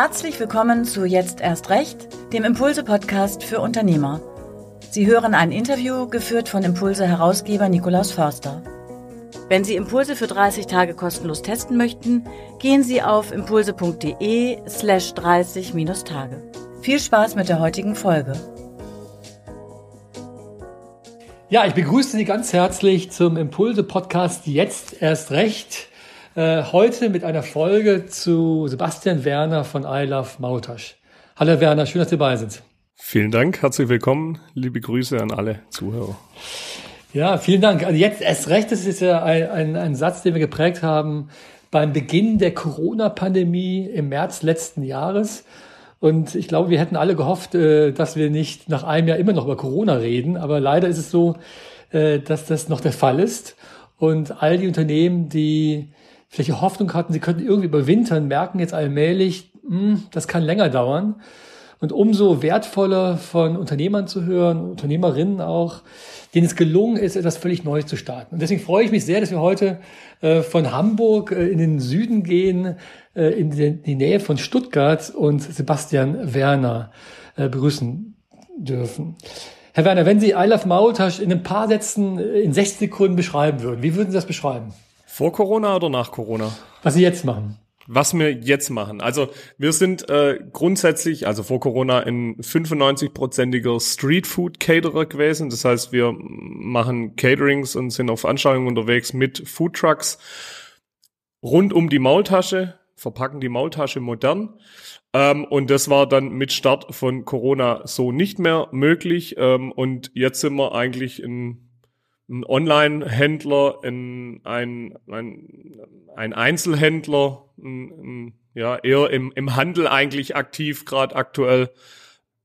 Herzlich willkommen zu Jetzt erst recht, dem Impulse-Podcast für Unternehmer. Sie hören ein Interview geführt von Impulse-Herausgeber Nikolaus Förster. Wenn Sie Impulse für 30 Tage kostenlos testen möchten, gehen Sie auf impulse.de slash 30-Tage. Viel Spaß mit der heutigen Folge. Ja, ich begrüße Sie ganz herzlich zum Impulse-Podcast Jetzt erst recht. Äh, heute mit einer Folge zu Sebastian Werner von I Love Mautasch. Hallo Werner, schön, dass Sie dabei sind. Vielen Dank, herzlich willkommen, liebe Grüße an alle Zuhörer. Ja, vielen Dank. Also jetzt erst recht, das ist ja ein, ein, ein Satz, den wir geprägt haben beim Beginn der Corona-Pandemie im März letzten Jahres. Und ich glaube, wir hätten alle gehofft, äh, dass wir nicht nach einem Jahr immer noch über Corona reden. Aber leider ist es so, äh, dass das noch der Fall ist. Und all die Unternehmen, die vielleicht Hoffnung hatten, sie könnten irgendwie überwintern, merken jetzt allmählich, mh, hm, das kann länger dauern. Und umso wertvoller von Unternehmern zu hören, Unternehmerinnen auch, denen es gelungen ist, etwas völlig Neues zu starten. Und deswegen freue ich mich sehr, dass wir heute äh, von Hamburg äh, in den Süden gehen, äh, in die Nähe von Stuttgart und Sebastian Werner äh, begrüßen dürfen. Herr Werner, wenn Sie I Love Maultasch in ein paar Sätzen äh, in 60 Sekunden beschreiben würden, wie würden Sie das beschreiben? Vor Corona oder nach Corona? Was Sie jetzt machen. Was wir jetzt machen. Also wir sind äh, grundsätzlich, also vor Corona, ein 95-prozentiger Streetfood-Caterer gewesen. Das heißt, wir machen Caterings und sind auf Veranstaltungen unterwegs mit Foodtrucks rund um die Maultasche, verpacken die Maultasche modern. Ähm, und das war dann mit Start von Corona so nicht mehr möglich. Ähm, und jetzt sind wir eigentlich in ein Online-Händler, ein, ein, ein, ein Einzelhändler, ein, ein, ja, eher im, im Handel eigentlich aktiv, gerade aktuell.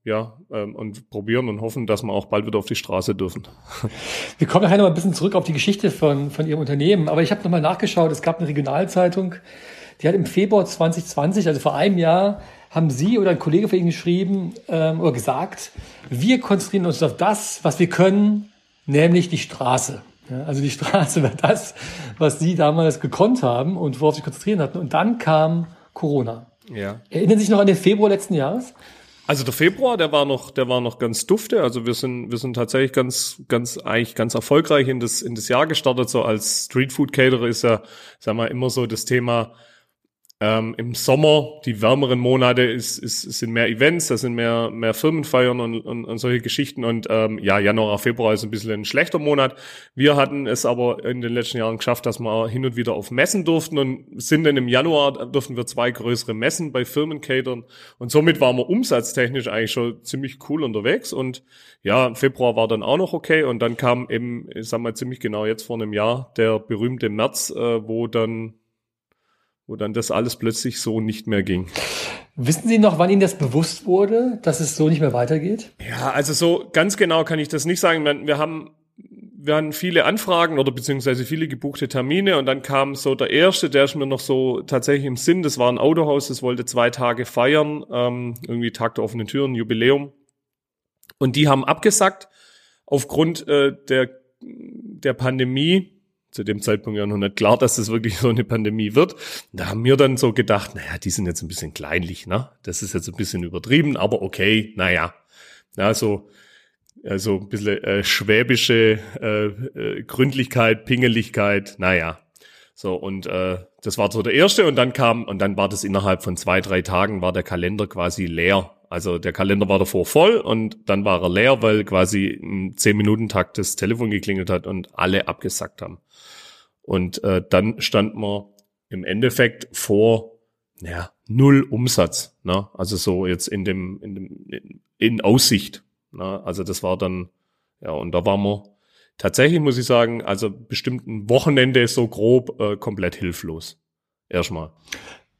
Ja, ähm, und probieren und hoffen, dass wir auch bald wieder auf die Straße dürfen. Wir kommen nachher noch ein bisschen zurück auf die Geschichte von, von Ihrem Unternehmen. Aber ich habe nochmal nachgeschaut, es gab eine Regionalzeitung, die hat im Februar 2020, also vor einem Jahr, haben Sie oder ein Kollege von Ihnen geschrieben ähm, oder gesagt, wir konzentrieren uns auf das, was wir können, nämlich die Straße. Ja, also die Straße war das, was sie damals gekonnt haben und worauf sie konzentrieren hatten. Und dann kam Corona. Ja. Erinnern Sie sich noch an den Februar letzten Jahres? Also der Februar, der war noch, der war noch ganz dufte. Also wir sind, wir sind tatsächlich ganz, ganz, eigentlich ganz erfolgreich in das, in das Jahr gestartet. So als Streetfood Caterer ist ja, sag mal, immer so das Thema, ähm, Im Sommer, die wärmeren Monate, ist, ist, sind mehr Events, da sind mehr, mehr Firmenfeiern und, und, und solche Geschichten. Und ähm, ja, Januar, Februar ist ein bisschen ein schlechter Monat. Wir hatten es aber in den letzten Jahren geschafft, dass wir hin und wieder auf Messen durften und sind dann im Januar, durften wir zwei größere Messen bei Firmen catern. Und somit waren wir umsatztechnisch eigentlich schon ziemlich cool unterwegs. Und ja, Februar war dann auch noch okay. Und dann kam eben, ich sag mal ziemlich genau jetzt vor einem Jahr, der berühmte März, äh, wo dann wo dann das alles plötzlich so nicht mehr ging. Wissen Sie noch, wann Ihnen das bewusst wurde, dass es so nicht mehr weitergeht? Ja, also so ganz genau kann ich das nicht sagen. Wir haben wir hatten viele Anfragen oder beziehungsweise viele gebuchte Termine und dann kam so der erste, der ist mir noch so tatsächlich im Sinn, das war ein Autohaus, das wollte zwei Tage feiern, ähm, irgendwie Tag der offenen Türen, Jubiläum. Und die haben abgesagt aufgrund äh, der, der Pandemie zu dem Zeitpunkt ja noch nicht klar, dass das wirklich so eine Pandemie wird. Da haben wir dann so gedacht, naja, die sind jetzt ein bisschen kleinlich, ne? Das ist jetzt ein bisschen übertrieben, aber okay, naja. Ja, so, also ein bisschen äh, schwäbische äh, äh, Gründlichkeit, Pingeligkeit, naja. So, und äh, das war so der erste und dann kam, und dann war das innerhalb von zwei, drei Tagen war der Kalender quasi leer. Also der Kalender war davor voll und dann war er leer, weil quasi im zehn Minuten Takt das Telefon geklingelt hat und alle abgesackt haben. Und äh, dann stand man im Endeffekt vor ja, null Umsatz. Ne? Also so jetzt in dem, in dem, in, in Aussicht. Ne? Also das war dann, ja, und da waren wir tatsächlich, muss ich sagen, also bestimmt ein Wochenende so grob äh, komplett hilflos. Erstmal.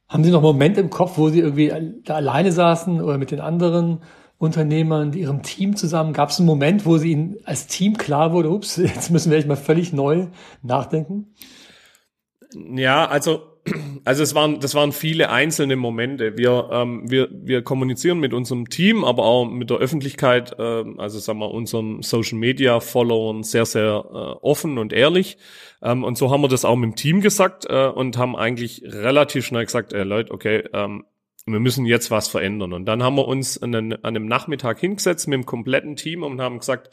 Haben Sie noch einen Moment im Kopf, wo Sie irgendwie da alleine saßen oder mit den anderen Unternehmern, ihrem Team zusammen? Gab es einen Moment, wo Sie Ihnen als Team klar wurde, ups, jetzt müssen wir echt mal völlig neu nachdenken? Ja, also also es waren, das waren viele einzelne Momente. Wir, ähm, wir, wir kommunizieren mit unserem Team, aber auch mit der Öffentlichkeit, äh, also sagen wir unseren Social Media Followern sehr, sehr äh, offen und ehrlich. Ähm, und so haben wir das auch mit dem Team gesagt äh, und haben eigentlich relativ schnell gesagt, äh, Leute, okay, ähm, wir müssen jetzt was verändern. Und dann haben wir uns an, einem Nachmittag hingesetzt mit dem kompletten Team und haben gesagt,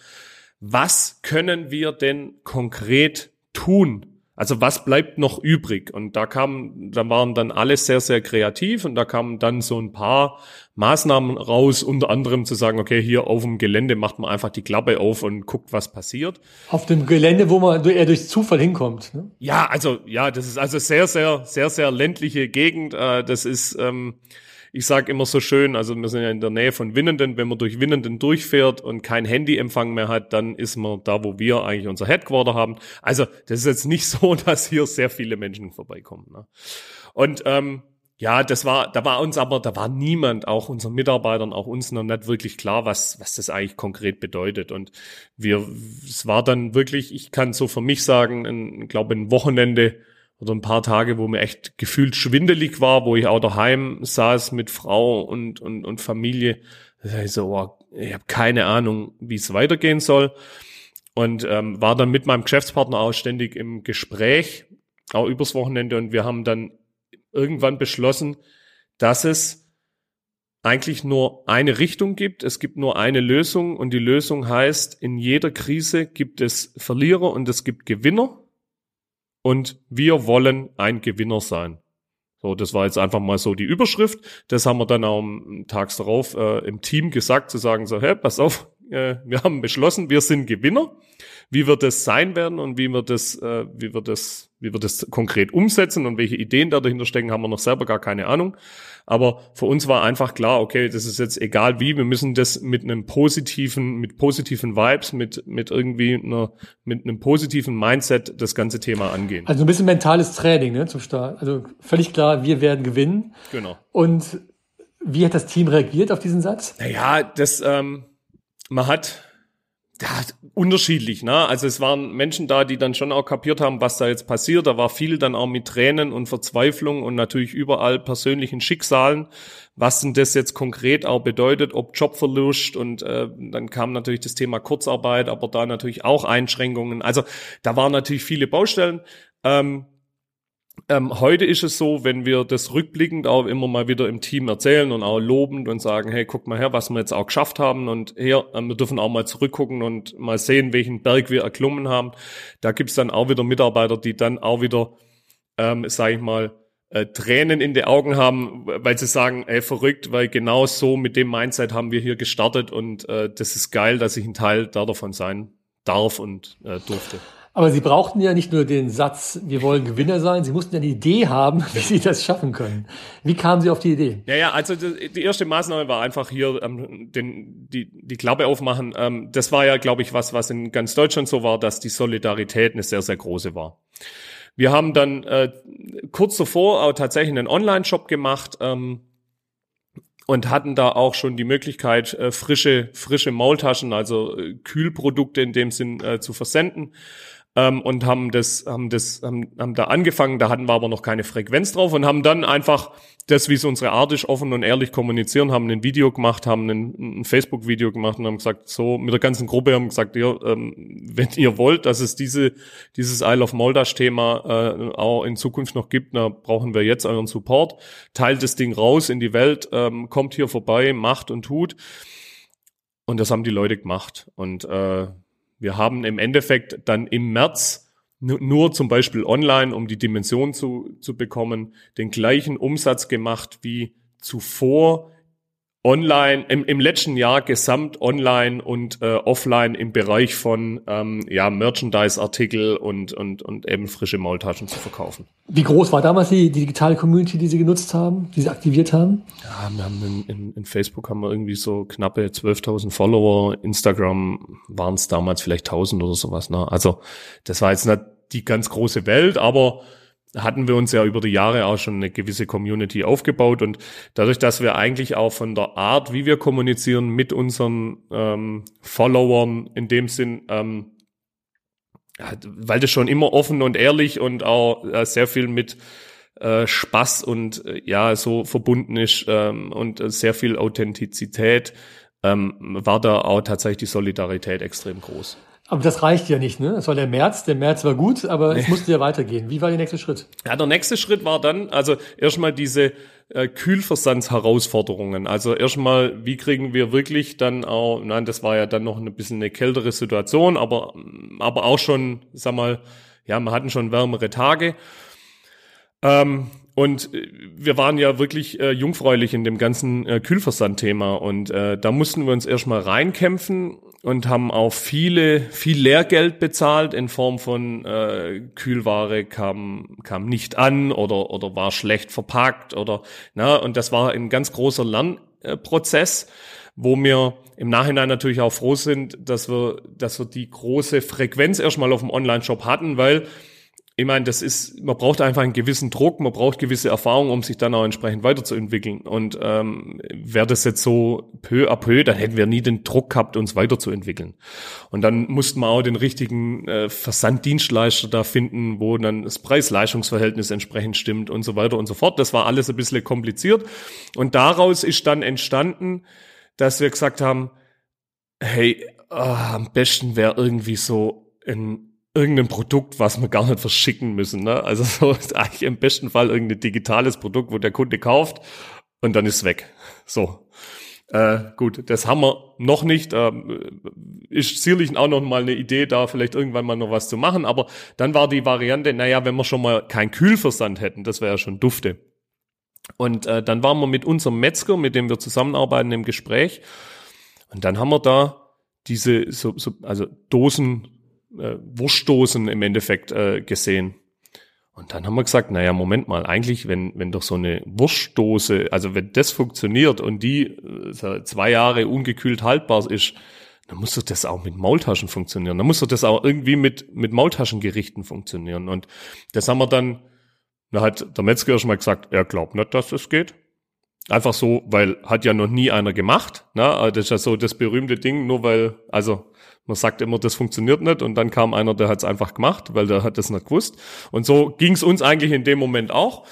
was können wir denn konkret tun? Also was bleibt noch übrig? Und da kam, da waren dann alle sehr, sehr kreativ und da kamen dann so ein paar Maßnahmen raus, unter anderem zu sagen, okay, hier auf dem Gelände macht man einfach die Klappe auf und guckt, was passiert. Auf dem Gelände, wo man eher durch Zufall hinkommt. Ne? Ja, also ja, das ist also sehr, sehr, sehr, sehr ländliche Gegend. Äh, das ist ähm, ich sage immer so schön, also wir sind ja in der Nähe von Winnenden, wenn man durch Winnenden durchfährt und kein Handyempfang mehr hat, dann ist man da, wo wir eigentlich unser Headquarter haben. Also das ist jetzt nicht so, dass hier sehr viele Menschen vorbeikommen. Ne? Und ähm, ja, das war, da war uns aber, da war niemand, auch unseren Mitarbeitern, auch uns noch nicht wirklich klar, was, was das eigentlich konkret bedeutet. Und wir, es war dann wirklich, ich kann so für mich sagen, ich glaube, ein Wochenende, oder ein paar Tage, wo mir echt gefühlt schwindelig war, wo ich auch daheim saß mit Frau und, und, und Familie. Ich so, oh, ich habe keine Ahnung, wie es weitergehen soll. Und ähm, war dann mit meinem Geschäftspartner auch ständig im Gespräch, auch übers Wochenende. Und wir haben dann irgendwann beschlossen, dass es eigentlich nur eine Richtung gibt. Es gibt nur eine Lösung und die Lösung heißt, in jeder Krise gibt es Verlierer und es gibt Gewinner und wir wollen ein Gewinner sein. So, das war jetzt einfach mal so die Überschrift. Das haben wir dann auch tags darauf äh, im Team gesagt, zu sagen so, hey, pass auf, äh, wir haben beschlossen, wir sind Gewinner. Wie wird das sein werden und wie wir das, äh, wie wir das, wie wir das konkret umsetzen und welche Ideen da dahinter stecken, haben wir noch selber gar keine Ahnung. Aber für uns war einfach klar, okay, das ist jetzt egal wie, wir müssen das mit einem positiven, mit positiven Vibes, mit, mit irgendwie einer, mit einem positiven Mindset das ganze Thema angehen. Also ein bisschen mentales Training, ne, zum Start. Also völlig klar, wir werden gewinnen. Genau. Und wie hat das Team reagiert auf diesen Satz? Naja, das, ähm, man hat, ja, unterschiedlich, ne? Also es waren Menschen da, die dann schon auch kapiert haben, was da jetzt passiert. Da war viel dann auch mit Tränen und Verzweiflung und natürlich überall persönlichen Schicksalen, was denn das jetzt konkret auch bedeutet, ob Jobverlust und äh, dann kam natürlich das Thema Kurzarbeit, aber da natürlich auch Einschränkungen. Also da waren natürlich viele Baustellen. Ähm, ähm, heute ist es so, wenn wir das rückblickend auch immer mal wieder im Team erzählen und auch lobend und sagen, hey, guck mal her, was wir jetzt auch geschafft haben und hier, ähm, wir dürfen auch mal zurückgucken und mal sehen, welchen Berg wir erklommen haben. Da gibt's dann auch wieder Mitarbeiter, die dann auch wieder, ähm, sage ich mal, äh, Tränen in die Augen haben, weil sie sagen, ey, verrückt, weil genau so mit dem Mindset haben wir hier gestartet und äh, das ist geil, dass ich ein Teil davon sein darf und äh, durfte. Aber Sie brauchten ja nicht nur den Satz, wir wollen Gewinner sein, Sie mussten ja eine Idee haben, wie Sie das schaffen können. Wie kamen Sie auf die Idee? Ja, ja, also die erste Maßnahme war einfach hier ähm, den, die, die Klappe aufmachen. Ähm, das war ja, glaube ich, was, was in ganz Deutschland so war, dass die Solidarität eine sehr, sehr große war. Wir haben dann äh, kurz davor auch tatsächlich einen Online-Shop gemacht, ähm, und hatten da auch schon die Möglichkeit, äh, frische, frische Maultaschen, also äh, Kühlprodukte in dem Sinn äh, zu versenden ähm, und haben das, haben das, haben, haben da angefangen, da hatten wir aber noch keine Frequenz drauf und haben dann einfach das, wie es unsere Art ist, offen und ehrlich kommunizieren, haben ein Video gemacht, haben ein, ein Facebook-Video gemacht und haben gesagt, so mit der ganzen Gruppe haben gesagt, ja, ähm, wenn ihr wollt, dass es diese, dieses Isle of Moldash-Thema äh, auch in Zukunft noch gibt, da brauchen wir jetzt euren Support. Teilt das Ding raus in die Welt, ähm, kommt hier vorbei, macht und tut. Und das haben die Leute gemacht. Und äh, wir haben im Endeffekt dann im März nur zum Beispiel online, um die Dimension zu, zu bekommen, den gleichen Umsatz gemacht wie zuvor online, im, im letzten Jahr gesamt online und äh, offline im Bereich von ähm, ja, Merchandise-Artikel und, und, und eben frische Maultaschen zu verkaufen. Wie groß war damals die, die digitale Community, die Sie genutzt haben, die Sie aktiviert haben? Ja, wir haben in, in, in Facebook haben wir irgendwie so knappe 12.000 Follower. Instagram waren es damals vielleicht 1.000 oder sowas. Ne? Also das war jetzt nicht die ganz große Welt, aber hatten wir uns ja über die Jahre auch schon eine gewisse Community aufgebaut und dadurch, dass wir eigentlich auch von der Art, wie wir kommunizieren mit unseren ähm, Followern in dem Sinn, ähm, weil das schon immer offen und ehrlich und auch äh, sehr viel mit äh, Spaß und äh, ja so verbunden ist ähm, und äh, sehr viel Authentizität, ähm, war da auch tatsächlich die Solidarität extrem groß. Aber das reicht ja nicht, ne? Es war der März, der März war gut, aber es musste ja weitergehen. Wie war der nächste Schritt? Ja, der nächste Schritt war dann, also erstmal diese äh, Kühlversandsherausforderungen. Also erstmal, wie kriegen wir wirklich dann auch, nein, das war ja dann noch ein bisschen eine kältere Situation, aber, aber auch schon, sag mal, ja, wir hatten schon wärmere Tage. Ähm, und äh, wir waren ja wirklich äh, jungfräulich in dem ganzen äh, Kühlversandthema und äh, da mussten wir uns erstmal reinkämpfen und haben auch viele, viel Lehrgeld bezahlt in Form von äh, Kühlware kam, kam nicht an oder, oder war schlecht verpackt oder, na, und das war ein ganz großer Lernprozess, wo wir im Nachhinein natürlich auch froh sind, dass wir, dass wir die große Frequenz erstmal auf dem Online-Shop hatten, weil ich meine, das ist, man braucht einfach einen gewissen Druck, man braucht gewisse Erfahrung, um sich dann auch entsprechend weiterzuentwickeln. Und ähm, wäre das jetzt so peu à peu, dann hätten wir nie den Druck gehabt, uns weiterzuentwickeln. Und dann mussten wir auch den richtigen äh, Versanddienstleister da finden, wo dann das Preis-Leistungsverhältnis entsprechend stimmt und so weiter und so fort. Das war alles ein bisschen kompliziert. Und daraus ist dann entstanden, dass wir gesagt haben, hey, oh, am besten wäre irgendwie so ein irgendein Produkt, was wir gar nicht verschicken müssen. Ne? Also so ist eigentlich im besten Fall irgendein digitales Produkt, wo der Kunde kauft und dann ist weg. So. Äh, gut, das haben wir noch nicht. Ähm, ist sicherlich auch noch mal eine Idee, da vielleicht irgendwann mal noch was zu machen. Aber dann war die Variante, naja, wenn wir schon mal kein Kühlversand hätten, das wäre ja schon dufte. Und äh, dann waren wir mit unserem Metzger, mit dem wir zusammenarbeiten, im Gespräch. Und dann haben wir da diese, so, so, also Dosen äh, Wurstdosen im Endeffekt äh, gesehen. Und dann haben wir gesagt, naja, Moment mal, eigentlich, wenn, wenn doch so eine Wurstdose, also wenn das funktioniert und die äh, zwei Jahre ungekühlt haltbar ist, dann muss doch das auch mit Maultaschen funktionieren. Dann muss doch das auch irgendwie mit, mit Maultaschengerichten funktionieren. Und das haben wir dann, da hat der Metzger schon mal gesagt, er glaubt nicht, dass das geht. Einfach so, weil hat ja noch nie einer gemacht. Ne? Das ist ja so das berühmte Ding, nur weil, also man sagt immer, das funktioniert nicht und dann kam einer, der hat es einfach gemacht, weil der hat das nicht gewusst. Und so ging es uns eigentlich in dem Moment auch.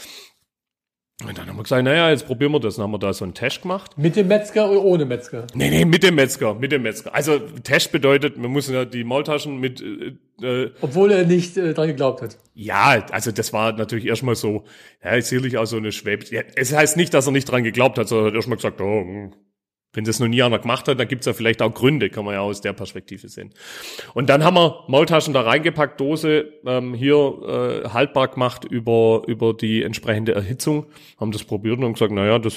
Und dann haben wir gesagt, naja, jetzt probieren wir das. Dann haben wir da so einen Test gemacht. Mit dem Metzger oder ohne Metzger? Nee, nee, mit dem Metzger, mit dem Metzger. Also Test bedeutet, wir müssen ja die Maultaschen mit... Äh, Obwohl er nicht äh, dran geglaubt hat. Ja, also das war natürlich erstmal so, ja, sicherlich auch so eine Schwäbische... Ja, es heißt nicht, dass er nicht dran geglaubt hat, sondern er hat erstmal gesagt, oh, hm, wenn das noch nie einer gemacht hat, dann gibt's ja vielleicht auch Gründe, kann man ja aus der Perspektive sehen. Und dann haben wir Maultaschen da reingepackt, Dose ähm, hier äh, haltbar gemacht über, über die entsprechende Erhitzung, haben das probiert und haben gesagt, naja, das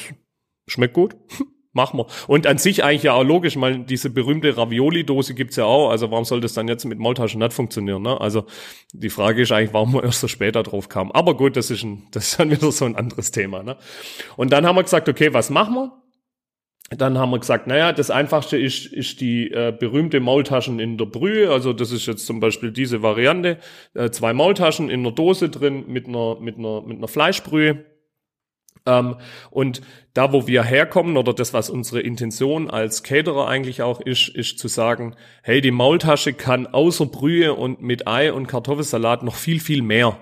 schmeckt gut. Machen wir. Und an sich eigentlich ja auch logisch, weil diese berühmte Ravioli-Dose gibt's ja auch. Also warum soll das dann jetzt mit Maultaschen nicht funktionieren? Ne? Also die Frage ist eigentlich, warum wir erst so später drauf kamen. Aber gut, das ist, ein, das ist dann wieder so ein anderes Thema. Ne? Und dann haben wir gesagt, okay, was machen wir? Dann haben wir gesagt, naja, das einfachste ist, ist die äh, berühmte Maultaschen in der Brühe. Also das ist jetzt zum Beispiel diese Variante. Äh, zwei Maultaschen in einer Dose drin mit einer, mit einer, mit einer Fleischbrühe. Ähm, und da, wo wir herkommen, oder das, was unsere Intention als Caterer eigentlich auch ist, ist zu sagen, hey, die Maultasche kann außer Brühe und mit Ei und Kartoffelsalat noch viel, viel mehr.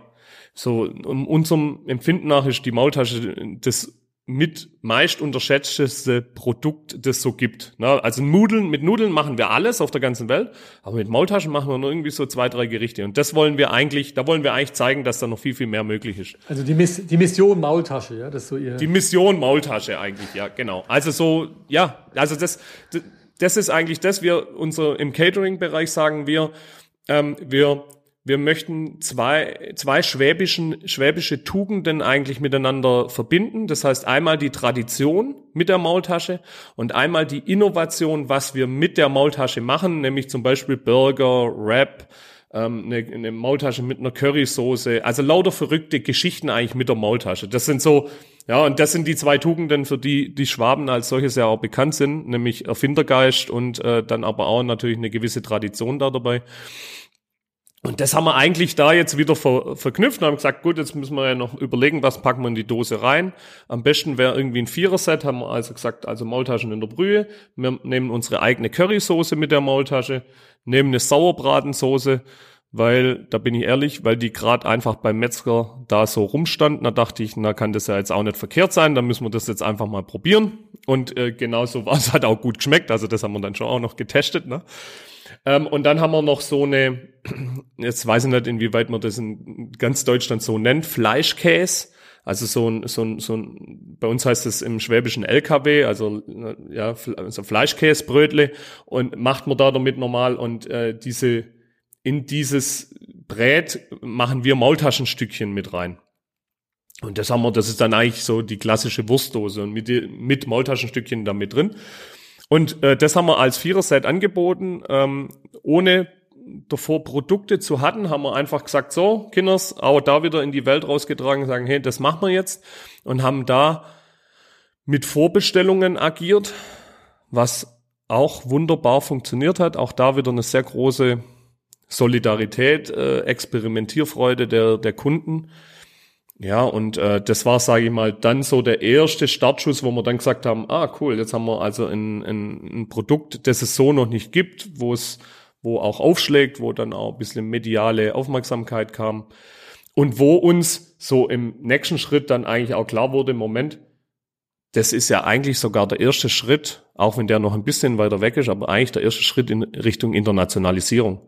So, um unserem Empfinden nach ist die Maultasche das mit meist unterschätzteste Produkt, das so gibt. Also Nudeln, mit Nudeln machen wir alles auf der ganzen Welt, aber mit Maultaschen machen wir nur irgendwie so zwei, drei Gerichte. Und das wollen wir eigentlich, da wollen wir eigentlich zeigen, dass da noch viel, viel mehr möglich ist. Also die, Miss, die Mission Maultasche, ja, das ist so ihr. Die Mission Maultasche eigentlich, ja, genau. Also so, ja, also das, das ist eigentlich das, wir unser im Catering-Bereich sagen wir, ähm, wir wir möchten zwei, zwei schwäbischen, schwäbische Tugenden eigentlich miteinander verbinden. Das heißt einmal die Tradition mit der Maultasche und einmal die Innovation, was wir mit der Maultasche machen, nämlich zum Beispiel Burger, Wrap, ähm, eine, eine Maultasche mit einer Currysoße. Also lauter verrückte Geschichten eigentlich mit der Maultasche. Das sind so, ja, und das sind die zwei Tugenden, für die die Schwaben als solches ja auch bekannt sind, nämlich Erfindergeist und äh, dann aber auch natürlich eine gewisse Tradition da dabei. Und das haben wir eigentlich da jetzt wieder ver verknüpft und haben gesagt, gut, jetzt müssen wir ja noch überlegen, was packen wir in die Dose rein. Am besten wäre irgendwie ein Vierer-Set, haben wir also gesagt, also Maultaschen in der Brühe. Wir nehmen unsere eigene Currysoße mit der Maultasche, nehmen eine Sauerbratensoße, weil, da bin ich ehrlich, weil die gerade einfach beim Metzger da so rumstand, da dachte ich, na kann das ja jetzt auch nicht verkehrt sein, dann müssen wir das jetzt einfach mal probieren. Und äh, genauso war es, hat auch gut geschmeckt. Also das haben wir dann schon auch noch getestet. Ne? Ähm, und dann haben wir noch so eine, jetzt weiß ich nicht, inwieweit man das in ganz Deutschland so nennt, Fleischkäse. Also so ein, so ein, so ein, bei uns heißt es im Schwäbischen LKW, also ja, so Fleischkäsebrötle und macht man da damit normal und äh, diese in dieses Brät machen wir Maultaschenstückchen mit rein. Und das haben wir, das ist dann eigentlich so die klassische Wurstdose und mit, mit Maultaschenstückchen da mit drin. Und äh, das haben wir als Viererset angeboten, ähm, ohne davor Produkte zu hatten, haben wir einfach gesagt, so, Kinders, auch da wieder in die Welt rausgetragen, sagen, hey, das machen wir jetzt und haben da mit Vorbestellungen agiert, was auch wunderbar funktioniert hat. Auch da wieder eine sehr große Solidarität, äh, Experimentierfreude der, der Kunden. Ja, und äh, das war, sage ich mal, dann so der erste Startschuss, wo wir dann gesagt haben, ah cool, jetzt haben wir also ein, ein, ein Produkt, das es so noch nicht gibt, wo es wo auch aufschlägt, wo dann auch ein bisschen mediale Aufmerksamkeit kam und wo uns so im nächsten Schritt dann eigentlich auch klar wurde, Moment, das ist ja eigentlich sogar der erste Schritt, auch wenn der noch ein bisschen weiter weg ist, aber eigentlich der erste Schritt in Richtung Internationalisierung.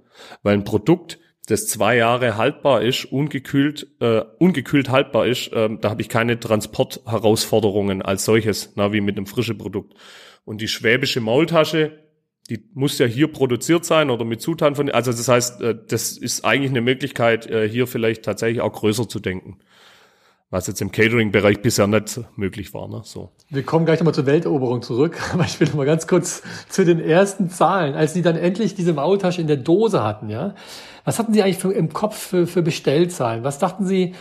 Weil ein Produkt, das zwei Jahre haltbar ist, ungekühlt, äh, ungekühlt haltbar ist, äh, da habe ich keine Transportherausforderungen als solches, na, wie mit einem frischen Produkt. Und die schwäbische Maultasche, die muss ja hier produziert sein oder mit Zutaten von, also das heißt, äh, das ist eigentlich eine Möglichkeit, äh, hier vielleicht tatsächlich auch größer zu denken was jetzt im Catering-Bereich bisher nicht möglich war. Ne? So. Wir kommen gleich nochmal zur Welteroberung zurück, aber ich will noch mal ganz kurz zu den ersten Zahlen. Als Sie dann endlich diese Maultasche in der Dose hatten, ja, was hatten Sie eigentlich für, im Kopf für, für Bestellzahlen? Was dachten Sie,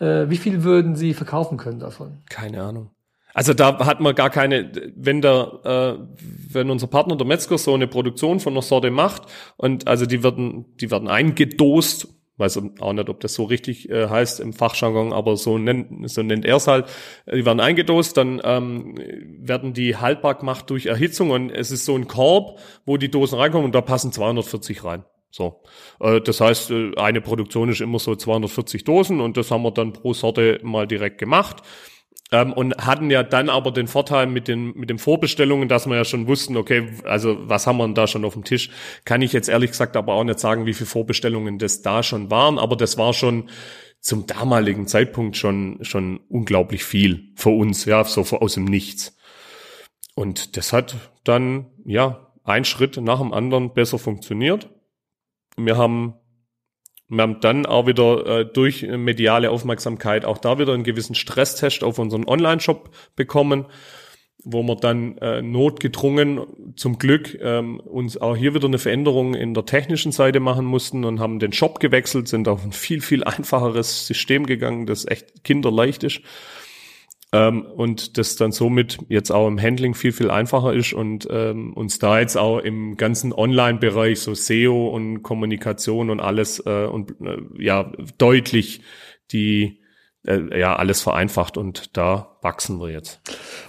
äh, wie viel würden Sie verkaufen können davon? Keine Ahnung. Also da hat man gar keine, wenn der, äh, wenn unser Partner der Metzger so eine Produktion von einer Sorte macht und also die werden, die werden eingedost weiß auch nicht, ob das so richtig äh, heißt im Fachjargon, aber so nennt, so nennt er es halt. Die werden eingedost, dann ähm, werden die haltbar gemacht durch Erhitzung und es ist so ein Korb, wo die Dosen reinkommen und da passen 240 rein. So, äh, das heißt, äh, eine Produktion ist immer so 240 Dosen und das haben wir dann pro Sorte mal direkt gemacht. Ähm, und hatten ja dann aber den Vorteil mit den, mit den Vorbestellungen, dass wir ja schon wussten, okay, also was haben wir denn da schon auf dem Tisch? Kann ich jetzt ehrlich gesagt aber auch nicht sagen, wie viele Vorbestellungen das da schon waren, aber das war schon zum damaligen Zeitpunkt schon, schon unglaublich viel für uns, ja, so aus dem Nichts. Und das hat dann, ja, ein Schritt nach dem anderen besser funktioniert. Wir haben wir haben dann auch wieder äh, durch mediale Aufmerksamkeit auch da wieder einen gewissen Stresstest auf unseren Online-Shop bekommen, wo wir dann äh, notgedrungen zum Glück ähm, uns auch hier wieder eine Veränderung in der technischen Seite machen mussten und haben den Shop gewechselt, sind auf ein viel, viel einfacheres System gegangen, das echt kinderleicht ist ähm, und das dann somit jetzt auch im Handling viel, viel einfacher ist und ähm, uns da jetzt auch im ganzen Online-Bereich, so SEO und Kommunikation und alles äh, und äh, ja deutlich die äh, ja alles vereinfacht und da wachsen wir jetzt.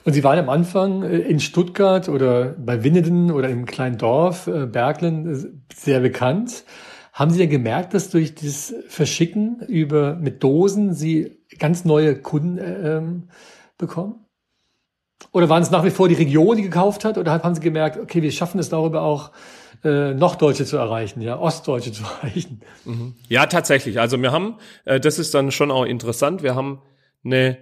Und Sie waren am Anfang äh, in Stuttgart oder bei Winneden oder im kleinen Dorf äh, Berglen sehr bekannt. Haben Sie denn gemerkt, dass durch das Verschicken über mit Dosen Sie ganz neue Kunden äh, ähm, bekommen? Oder waren es nach wie vor die Region, die gekauft hat? Oder haben Sie gemerkt, okay, wir schaffen es darüber auch, äh, noch Deutsche zu erreichen, ja, Ostdeutsche zu erreichen? Mhm. Ja, tatsächlich. Also wir haben, äh, das ist dann schon auch interessant, wir haben eine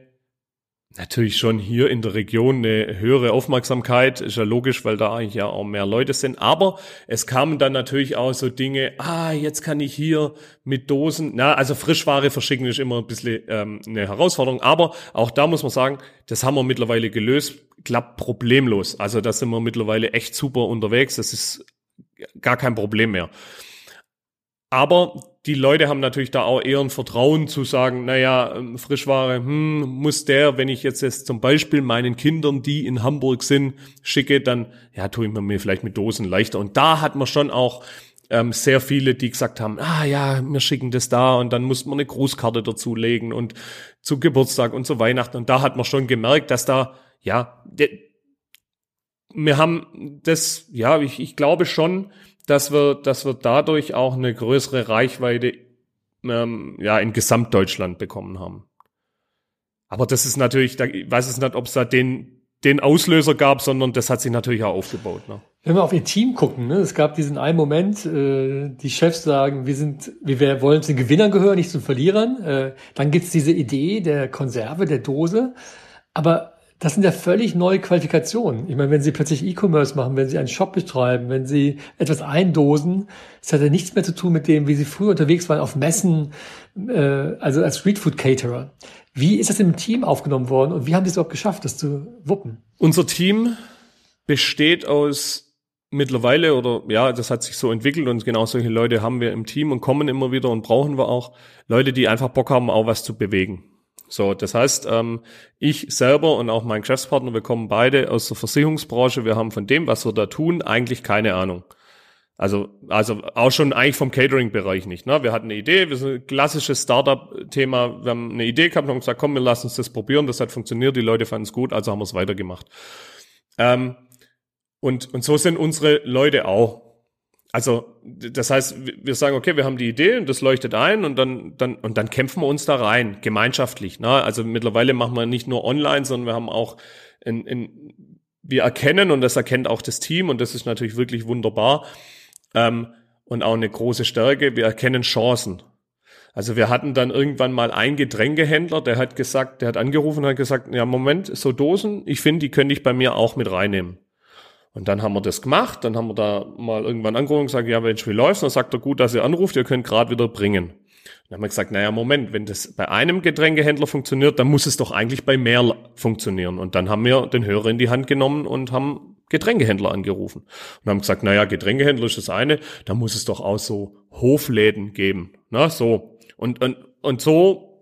natürlich schon hier in der Region eine höhere Aufmerksamkeit, ist ja logisch, weil da eigentlich ja auch mehr Leute sind. Aber es kamen dann natürlich auch so Dinge, ah, jetzt kann ich hier mit Dosen, na, also Frischware verschicken ist immer ein bisschen ähm, eine Herausforderung. Aber auch da muss man sagen, das haben wir mittlerweile gelöst, klappt problemlos. Also da sind wir mittlerweile echt super unterwegs. Das ist gar kein Problem mehr. Aber die Leute haben natürlich da auch eher ein Vertrauen zu sagen, naja, ähm, Frischware, hm, muss der, wenn ich jetzt, jetzt zum Beispiel meinen Kindern, die in Hamburg sind, schicke, dann, ja, tue ich mir vielleicht mit Dosen leichter. Und da hat man schon auch ähm, sehr viele, die gesagt haben, ah ja, wir schicken das da und dann muss man eine Grußkarte dazulegen und zu Geburtstag und zu Weihnachten. Und da hat man schon gemerkt, dass da, ja, wir haben das, ja, ich, ich glaube schon, dass wir, dass wir dadurch auch eine größere Reichweite ähm, ja, in Gesamtdeutschland bekommen haben. Aber das ist natürlich, da, ich weiß es nicht, ob es da den den Auslöser gab, sondern das hat sich natürlich auch aufgebaut. Ne? Wenn wir auf ihr Team gucken, ne, es gab diesen einen Moment, äh, die Chefs sagen, wir sind, wir wollen zu den Gewinnern gehören, nicht zu den Verlierern. Äh, dann gibt's diese Idee der Konserve, der Dose. Aber das sind ja völlig neue Qualifikationen. Ich meine, wenn Sie plötzlich E-Commerce machen, wenn Sie einen Shop betreiben, wenn Sie etwas eindosen, das hat ja nichts mehr zu tun mit dem, wie Sie früher unterwegs waren auf Messen, äh, also als Streetfood Caterer. Wie ist das im Team aufgenommen worden und wie haben Sie es überhaupt geschafft, das zu wuppen? Unser Team besteht aus mittlerweile oder ja, das hat sich so entwickelt und genau solche Leute haben wir im Team und kommen immer wieder und brauchen wir auch Leute, die einfach Bock haben, auch was zu bewegen. So, das heißt, ähm, ich selber und auch mein Geschäftspartner, wir kommen beide aus der Versicherungsbranche. Wir haben von dem, was wir da tun, eigentlich keine Ahnung. Also, also auch schon eigentlich vom Catering-Bereich nicht. Ne? Wir hatten eine Idee, wir sind ein klassisches Startup-Thema. Wir haben eine Idee gehabt und haben gesagt, komm, wir lassen uns das probieren. Das hat funktioniert, die Leute fanden es gut, also haben wir es weitergemacht. Ähm, und, und so sind unsere Leute auch. Also, das heißt, wir sagen, okay, wir haben die Idee und das leuchtet ein und dann, dann, und dann kämpfen wir uns da rein, gemeinschaftlich. Ne? Also mittlerweile machen wir nicht nur online, sondern wir haben auch in, in, wir erkennen und das erkennt auch das Team und das ist natürlich wirklich wunderbar. Ähm, und auch eine große Stärke, wir erkennen Chancen. Also wir hatten dann irgendwann mal einen Getränkehändler, der hat gesagt, der hat angerufen und hat gesagt, ja Moment, so Dosen, ich finde, die könnte ich bei mir auch mit reinnehmen. Und dann haben wir das gemacht, dann haben wir da mal irgendwann angerufen und gesagt, ja, Mensch, wie läuft's? dann sagt er, gut, dass ihr anruft, ihr könnt gerade wieder bringen. Dann haben wir gesagt, naja, Moment, wenn das bei einem Getränkehändler funktioniert, dann muss es doch eigentlich bei mehr funktionieren. Und dann haben wir den Hörer in die Hand genommen und haben Getränkehändler angerufen. Und haben gesagt, naja, Getränkehändler ist das eine, da muss es doch auch so Hofläden geben. Na, so. Und, und, und so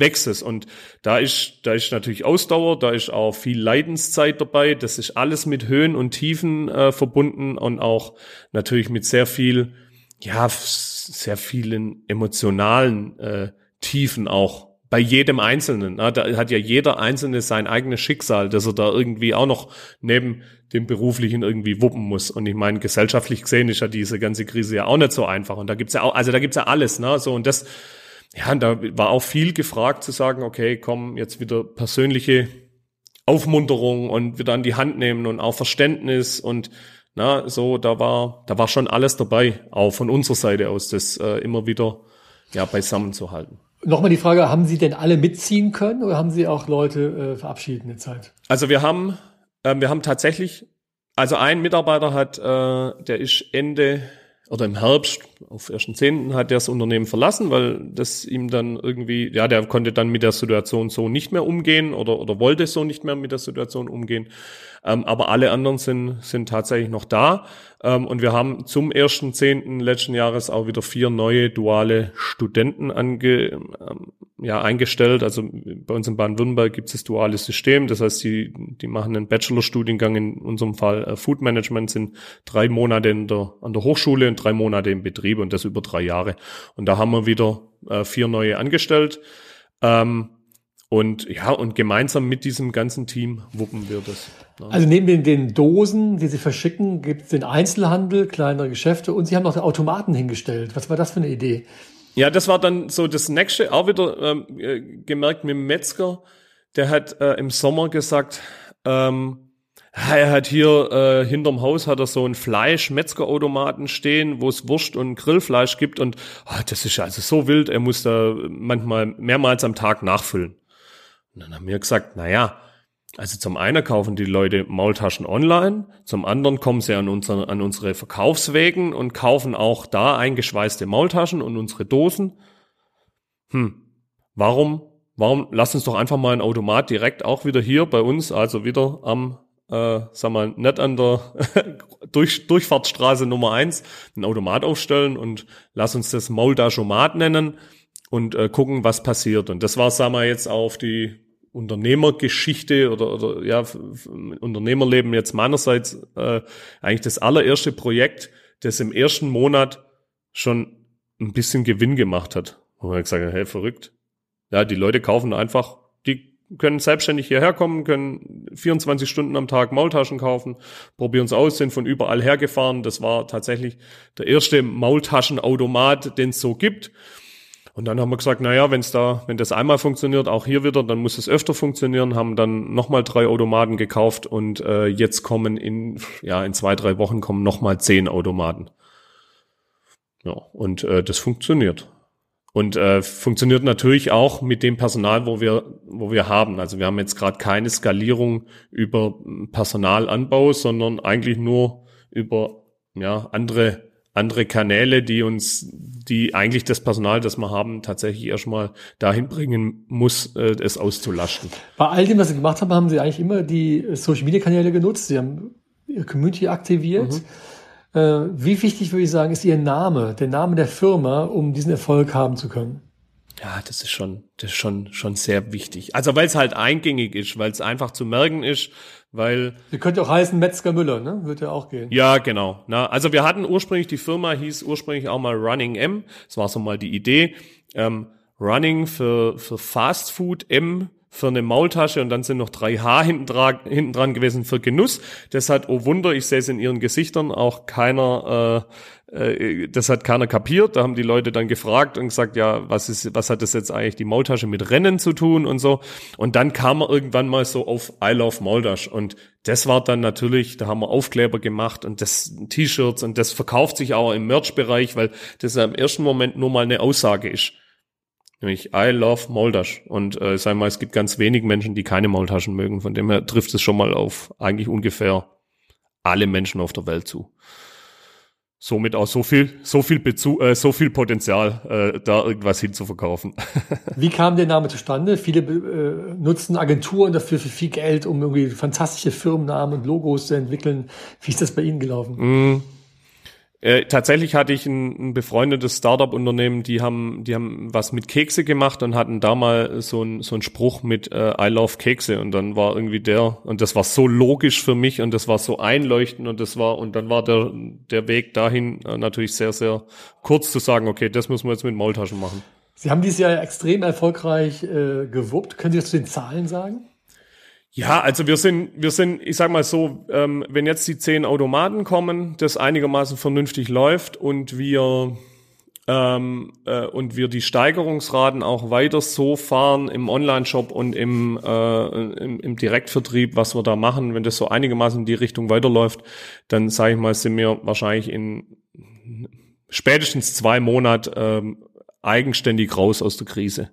wächst. Und da ist, da ist natürlich Ausdauer, da ist auch viel Leidenszeit dabei. Das ist alles mit Höhen und Tiefen äh, verbunden und auch natürlich mit sehr viel, ja, sehr vielen emotionalen äh, Tiefen auch bei jedem Einzelnen. Na, da hat ja jeder Einzelne sein eigenes Schicksal, dass er da irgendwie auch noch neben dem Beruflichen irgendwie wuppen muss. Und ich meine, gesellschaftlich gesehen ist ja diese ganze Krise ja auch nicht so einfach. Und da gibt's ja auch, also da gibt's ja alles, ne? So, und das, ja, und da war auch viel gefragt zu sagen, okay, komm, jetzt wieder persönliche Aufmunterung und wieder an die Hand nehmen und auch Verständnis und na, so, da war, da war schon alles dabei, auch von unserer Seite aus, das äh, immer wieder ja, beisammen zu halten. Nochmal die Frage, haben Sie denn alle mitziehen können oder haben Sie auch Leute äh, verabschiedet in der Zeit? Also wir haben, äh, wir haben tatsächlich, also ein Mitarbeiter hat, äh, der ist Ende oder im Herbst, auf 1.10. hat er das Unternehmen verlassen, weil das ihm dann irgendwie, ja, der konnte dann mit der Situation so nicht mehr umgehen oder, oder wollte so nicht mehr mit der Situation umgehen. Ähm, aber alle anderen sind, sind tatsächlich noch da. Ähm, und wir haben zum 1.10. letzten Jahres auch wieder vier neue duale Studenten ange, ähm, ja, eingestellt. Also bei uns in Baden-Württemberg gibt es das duale System. Das heißt, die, die machen einen Bachelorstudiengang, in unserem Fall äh, Food Management, sind drei Monate in der, an der Hochschule und drei Monate im Betrieb und das über drei Jahre. Und da haben wir wieder äh, vier neue angestellt. Ähm, und ja, und gemeinsam mit diesem ganzen Team wuppen wir das. Ja. Also neben den, den Dosen, die Sie verschicken, gibt es den Einzelhandel, kleinere Geschäfte und Sie haben noch Automaten hingestellt. Was war das für eine Idee? Ja, das war dann so das nächste, auch wieder ähm, äh, gemerkt mit dem Metzger. Der hat äh, im Sommer gesagt, ähm, er hat hier äh, hinterm Haus hat er so ein Fleisch-Metzgerautomaten stehen, wo es Wurst und Grillfleisch gibt und oh, das ist also so wild, er muss da manchmal mehrmals am Tag nachfüllen. Und dann haben wir gesagt, na ja, also zum einen kaufen die Leute Maultaschen online, zum anderen kommen sie an, unsere, an unsere Verkaufswegen und kaufen auch da eingeschweißte Maultaschen und unsere Dosen. Hm, warum, warum, lass uns doch einfach mal ein Automat direkt auch wieder hier bei uns, also wieder am, äh, sag mal, nicht an der Durch, Durchfahrtsstraße Nummer eins, ein Automat aufstellen und lass uns das Maultaschomat nennen und äh, gucken, was passiert. Und das war, sagen wir jetzt auf die Unternehmergeschichte oder, oder ja, Unternehmerleben jetzt meinerseits äh, eigentlich das allererste Projekt, das im ersten Monat schon ein bisschen Gewinn gemacht hat. Wo man gesagt hey, verrückt. Ja, die Leute kaufen einfach, die können selbstständig hierher kommen, können 24 Stunden am Tag Maultaschen kaufen, probieren es aus, sind von überall hergefahren. Das war tatsächlich der erste Maultaschenautomat, den es so gibt. Und dann haben wir gesagt, naja, wenn es da, wenn das einmal funktioniert, auch hier wieder, dann muss es öfter funktionieren, haben dann nochmal drei Automaten gekauft und äh, jetzt kommen in, ja, in zwei, drei Wochen kommen nochmal zehn Automaten. Ja, und äh, das funktioniert. Und äh, funktioniert natürlich auch mit dem Personal, wo wir, wo wir haben. Also wir haben jetzt gerade keine Skalierung über Personalanbau, sondern eigentlich nur über ja, andere andere Kanäle, die uns, die eigentlich das Personal, das wir haben, tatsächlich erstmal dahin bringen muss, äh, es auszulasten. Bei all dem, was Sie gemacht haben, haben Sie eigentlich immer die Social Media Kanäle genutzt. Sie haben Ihre Community aktiviert. Mhm. Äh, wie wichtig würde ich sagen, ist Ihr Name, der Name der Firma, um diesen Erfolg haben zu können? Ja, das ist schon, das ist schon, schon sehr wichtig. Also weil es halt eingängig ist, weil es einfach zu merken ist, weil. Sie könnte auch heißen Metzger Müller, ne? Würde ja auch gehen. Ja, genau. Na, also wir hatten ursprünglich, die Firma hieß ursprünglich auch mal Running M. Das war so mal die Idee. Ähm, Running für, für Fast Food, M für eine Maultasche und dann sind noch drei H hinten, dran, gewesen für Genuss. Das hat, oh Wunder, ich sehe es in ihren Gesichtern, auch keiner äh, äh, das hat keiner kapiert. Da haben die Leute dann gefragt und gesagt, ja, was ist, was hat das jetzt eigentlich die Maultasche mit Rennen zu tun und so. Und dann kam er irgendwann mal so auf I Love Maultasch und das war dann natürlich, da haben wir Aufkleber gemacht und das T-Shirts und das verkauft sich auch im Merch-Bereich, weil das ja im ersten Moment nur mal eine Aussage ist. Nämlich I love Maultasch. Und äh, sag mal, es gibt ganz wenig Menschen, die keine Maultaschen mögen. Von dem her trifft es schon mal auf eigentlich ungefähr alle Menschen auf der Welt zu somit auch so viel, so viel Bezug, äh, so viel Potenzial, äh, da irgendwas hinzuverkaufen. Wie kam der Name zustande? Viele äh, nutzen Agenturen dafür für viel Geld, um irgendwie fantastische Firmennamen und Logos zu entwickeln. Wie ist das bei Ihnen gelaufen? Mm. Äh, tatsächlich hatte ich ein, ein befreundetes Startup-Unternehmen, die haben, die haben was mit Kekse gemacht und hatten da mal so ein so ein Spruch mit äh, I love Kekse und dann war irgendwie der und das war so logisch für mich und das war so einleuchtend und das war und dann war der der Weg dahin äh, natürlich sehr sehr kurz zu sagen, okay, das müssen wir jetzt mit Maultaschen machen. Sie haben dieses Jahr extrem erfolgreich äh, gewuppt. Können Sie das zu den Zahlen sagen? Ja, also wir sind, wir sind, ich sag mal so, ähm, wenn jetzt die zehn Automaten kommen, das einigermaßen vernünftig läuft und wir ähm, äh, und wir die Steigerungsraten auch weiter so fahren im Online-Shop und im, äh, im, im Direktvertrieb, was wir da machen, wenn das so einigermaßen in die Richtung weiterläuft, dann sage ich mal, sind wir wahrscheinlich in spätestens zwei Monate ähm, eigenständig raus aus der Krise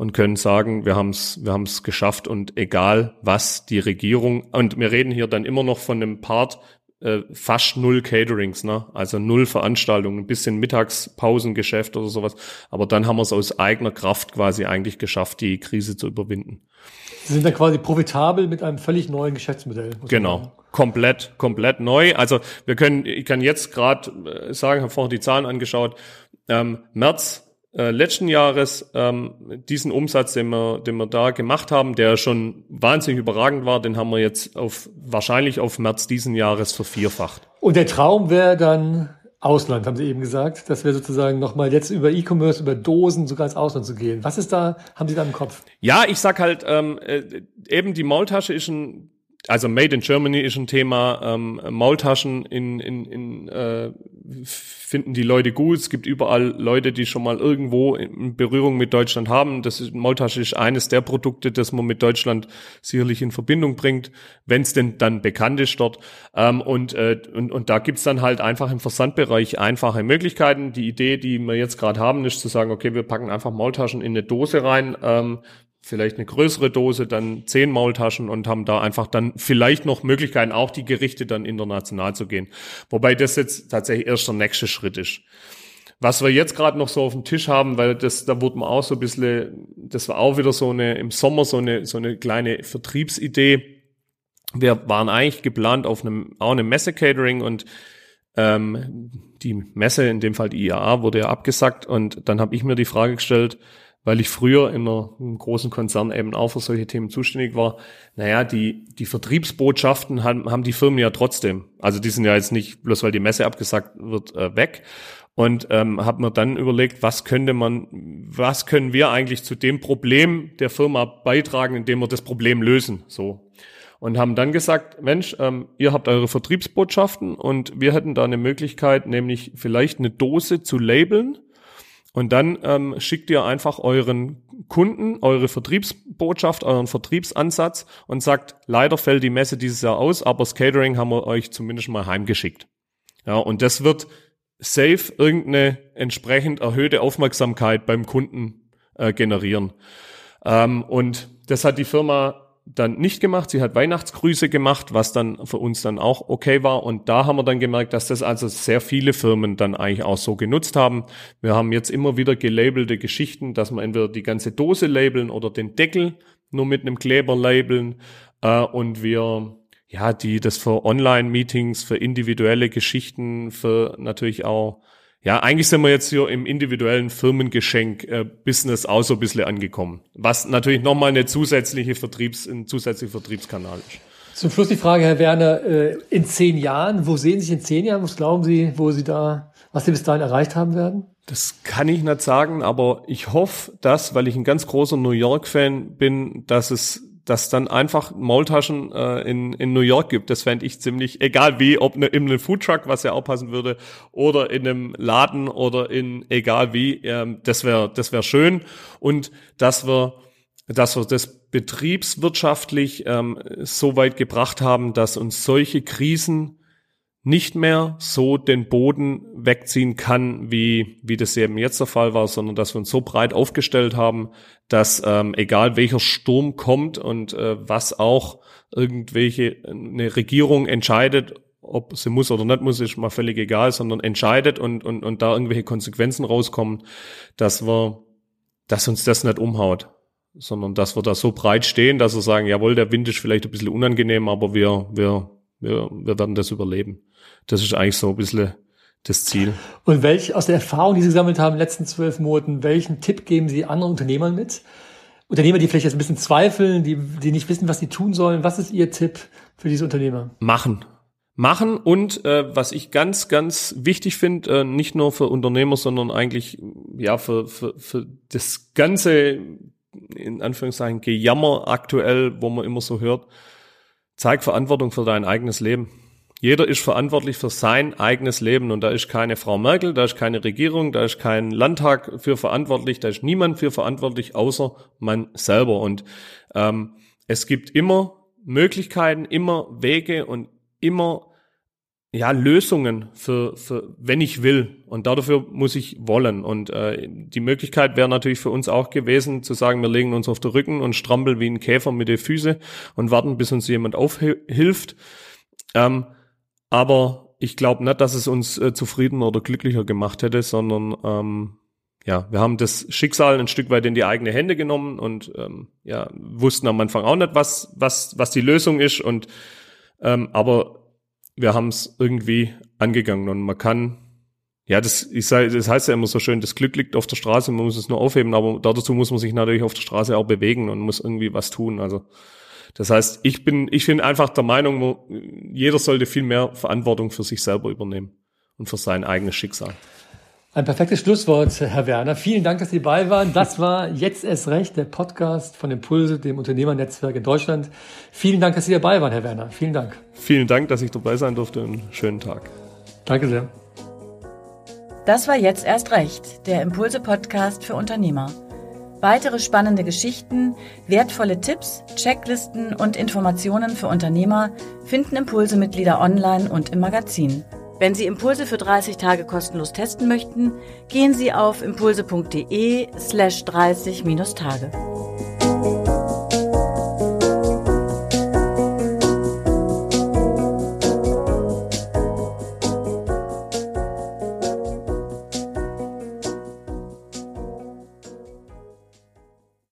und können sagen, wir haben es wir haben's geschafft und egal was die Regierung, und wir reden hier dann immer noch von einem Part, äh, fast null Caterings, ne? also null Veranstaltungen, ein bisschen Mittagspausengeschäft oder sowas, aber dann haben wir es aus eigener Kraft quasi eigentlich geschafft, die Krise zu überwinden. Sie sind dann quasi profitabel mit einem völlig neuen Geschäftsmodell. Genau, komplett, komplett neu. Also wir können, ich kann jetzt gerade äh, sagen, habe vorher die Zahlen angeschaut, ähm, März äh, letzten Jahres ähm, diesen Umsatz, den wir, den wir da gemacht haben, der schon wahnsinnig überragend war, den haben wir jetzt auf wahrscheinlich auf März diesen Jahres vervierfacht. Und der Traum wäre dann Ausland, haben Sie eben gesagt. Das wäre sozusagen nochmal jetzt über E-Commerce, über Dosen sogar ins Ausland zu gehen. Was ist da, haben Sie da im Kopf? Ja, ich sag halt, ähm, äh, eben die Maultasche ist ein also Made in Germany ist ein Thema. Ähm, Maultaschen in, in, in, äh, finden die Leute gut. Es gibt überall Leute, die schon mal irgendwo in Berührung mit Deutschland haben. Das ist, Maultasche ist eines der Produkte, das man mit Deutschland sicherlich in Verbindung bringt, wenn es denn dann bekannt ist dort. Ähm, und, äh, und, und da gibt's dann halt einfach im Versandbereich einfache Möglichkeiten. Die Idee, die wir jetzt gerade haben, ist zu sagen, okay, wir packen einfach Maultaschen in eine Dose rein. Ähm, vielleicht eine größere Dose, dann zehn Maultaschen und haben da einfach dann vielleicht noch Möglichkeiten, auch die Gerichte dann international zu gehen. Wobei das jetzt tatsächlich erst der nächste Schritt ist. Was wir jetzt gerade noch so auf dem Tisch haben, weil das, da wurde man auch so ein bisschen, das war auch wieder so eine, im Sommer so eine, so eine kleine Vertriebsidee. Wir waren eigentlich geplant auf einem, auch einem Messe-Catering und ähm, die Messe, in dem Fall die IAA, wurde ja abgesagt und dann habe ich mir die Frage gestellt, weil ich früher in einer, einem großen Konzern eben auch für solche Themen zuständig war. Naja, die, die Vertriebsbotschaften haben, haben die Firmen ja trotzdem. Also die sind ja jetzt nicht, bloß weil die Messe abgesagt wird, äh, weg. Und ähm, habe mir dann überlegt, was könnte man, was können wir eigentlich zu dem Problem der Firma beitragen, indem wir das Problem lösen. So. Und haben dann gesagt, Mensch, ähm, ihr habt eure Vertriebsbotschaften und wir hätten da eine Möglichkeit, nämlich vielleicht eine Dose zu labeln Und dann ähm, schickt ihr einfach euren Kunden eure Vertriebsbotschaft, euren Vertriebsansatz und sagt, leider fällt die Messe dieses Jahr aus, aber das Catering haben wir euch zumindest mal heimgeschickt. Ja, und das wird safe irgendeine entsprechend erhöhte Aufmerksamkeit beim Kunden äh, generieren. Ähm, und das hat die Firma dann nicht gemacht. Sie hat Weihnachtsgrüße gemacht, was dann für uns dann auch okay war. Und da haben wir dann gemerkt, dass das also sehr viele Firmen dann eigentlich auch so genutzt haben. Wir haben jetzt immer wieder gelabelte Geschichten, dass wir entweder die ganze Dose labeln oder den Deckel nur mit einem Kleber labeln. Äh, und wir ja, die das für Online-Meetings, für individuelle Geschichten, für natürlich auch ja, eigentlich sind wir jetzt hier im individuellen Firmengeschenk-Business äh, auch so ein bisschen angekommen. Was natürlich nochmal eine zusätzliche Vertriebs, ein zusätzlicher Vertriebskanal ist. Zum Schluss die Frage, Herr Werner, äh, in zehn Jahren, wo sehen Sie sich in zehn Jahren? Was glauben Sie, wo Sie da, was Sie bis dahin erreicht haben werden? Das kann ich nicht sagen, aber ich hoffe, dass, weil ich ein ganz großer New York-Fan bin, dass es dass dann einfach Maultaschen äh, in, in New York gibt. Das fände ich ziemlich, egal wie, ob ne, in einem Foodtruck, was ja auch passen würde, oder in einem Laden oder in egal wie, ähm, das wäre das wäre schön. Und dass wir, dass wir das betriebswirtschaftlich ähm, so weit gebracht haben, dass uns solche Krisen nicht mehr so den Boden wegziehen kann, wie, wie das eben jetzt der Fall war, sondern dass wir uns so breit aufgestellt haben, dass ähm, egal welcher Sturm kommt und äh, was auch irgendwelche eine Regierung entscheidet, ob sie muss oder nicht muss, ist mal völlig egal, sondern entscheidet und, und, und da irgendwelche Konsequenzen rauskommen, dass wir, dass uns das nicht umhaut, sondern dass wir da so breit stehen, dass wir sagen, jawohl, der Wind ist vielleicht ein bisschen unangenehm, aber wir, wir, wir, wir werden das überleben. Das ist eigentlich so ein bisschen das Ziel. Und welch, aus der Erfahrung, die Sie gesammelt haben in den letzten zwölf Monaten, welchen Tipp geben Sie anderen Unternehmern mit? Unternehmer, die vielleicht jetzt ein bisschen zweifeln, die, die nicht wissen, was sie tun sollen. Was ist Ihr Tipp für diese Unternehmer? Machen. Machen und äh, was ich ganz, ganz wichtig finde, äh, nicht nur für Unternehmer, sondern eigentlich ja für, für, für das ganze, in Anführungszeichen, Gejammer aktuell, wo man immer so hört, zeig Verantwortung für dein eigenes Leben. Jeder ist verantwortlich für sein eigenes Leben und da ist keine Frau Merkel, da ist keine Regierung, da ist kein Landtag für verantwortlich, da ist niemand für verantwortlich, außer man selber. Und ähm, es gibt immer Möglichkeiten, immer Wege und immer ja Lösungen für, für wenn ich will. Und dafür muss ich wollen. Und äh, die Möglichkeit wäre natürlich für uns auch gewesen zu sagen wir legen uns auf den Rücken und strampeln wie ein Käfer mit den Füßen und warten bis uns jemand aufhilft. Ähm, aber ich glaube nicht, dass es uns äh, zufrieden oder glücklicher gemacht hätte, sondern ähm, ja, wir haben das Schicksal ein Stück weit in die eigene Hände genommen und ähm, ja, wussten am Anfang auch nicht, was, was, was die Lösung ist. Und ähm, aber wir haben es irgendwie angegangen und man kann, ja, das, ich sag, das heißt ja immer so schön, das Glück liegt auf der Straße, man muss es nur aufheben, aber dazu muss man sich natürlich auf der Straße auch bewegen und muss irgendwie was tun. Also das heißt, ich bin, ich bin einfach der Meinung, jeder sollte viel mehr Verantwortung für sich selber übernehmen und für sein eigenes Schicksal. Ein perfektes Schlusswort, Herr Werner. Vielen Dank, dass Sie dabei waren. Das war jetzt erst recht der Podcast von Impulse, dem Unternehmernetzwerk in Deutschland. Vielen Dank, dass Sie dabei waren, Herr Werner. Vielen Dank. Vielen Dank, dass ich dabei sein durfte. Einen schönen Tag. Danke sehr. Das war jetzt erst recht, der Impulse-Podcast für Unternehmer. Weitere spannende Geschichten, wertvolle Tipps, Checklisten und Informationen für Unternehmer finden Impulse-Mitglieder online und im Magazin. Wenn Sie Impulse für 30 Tage kostenlos testen möchten, gehen Sie auf impulse.de slash 30-Tage.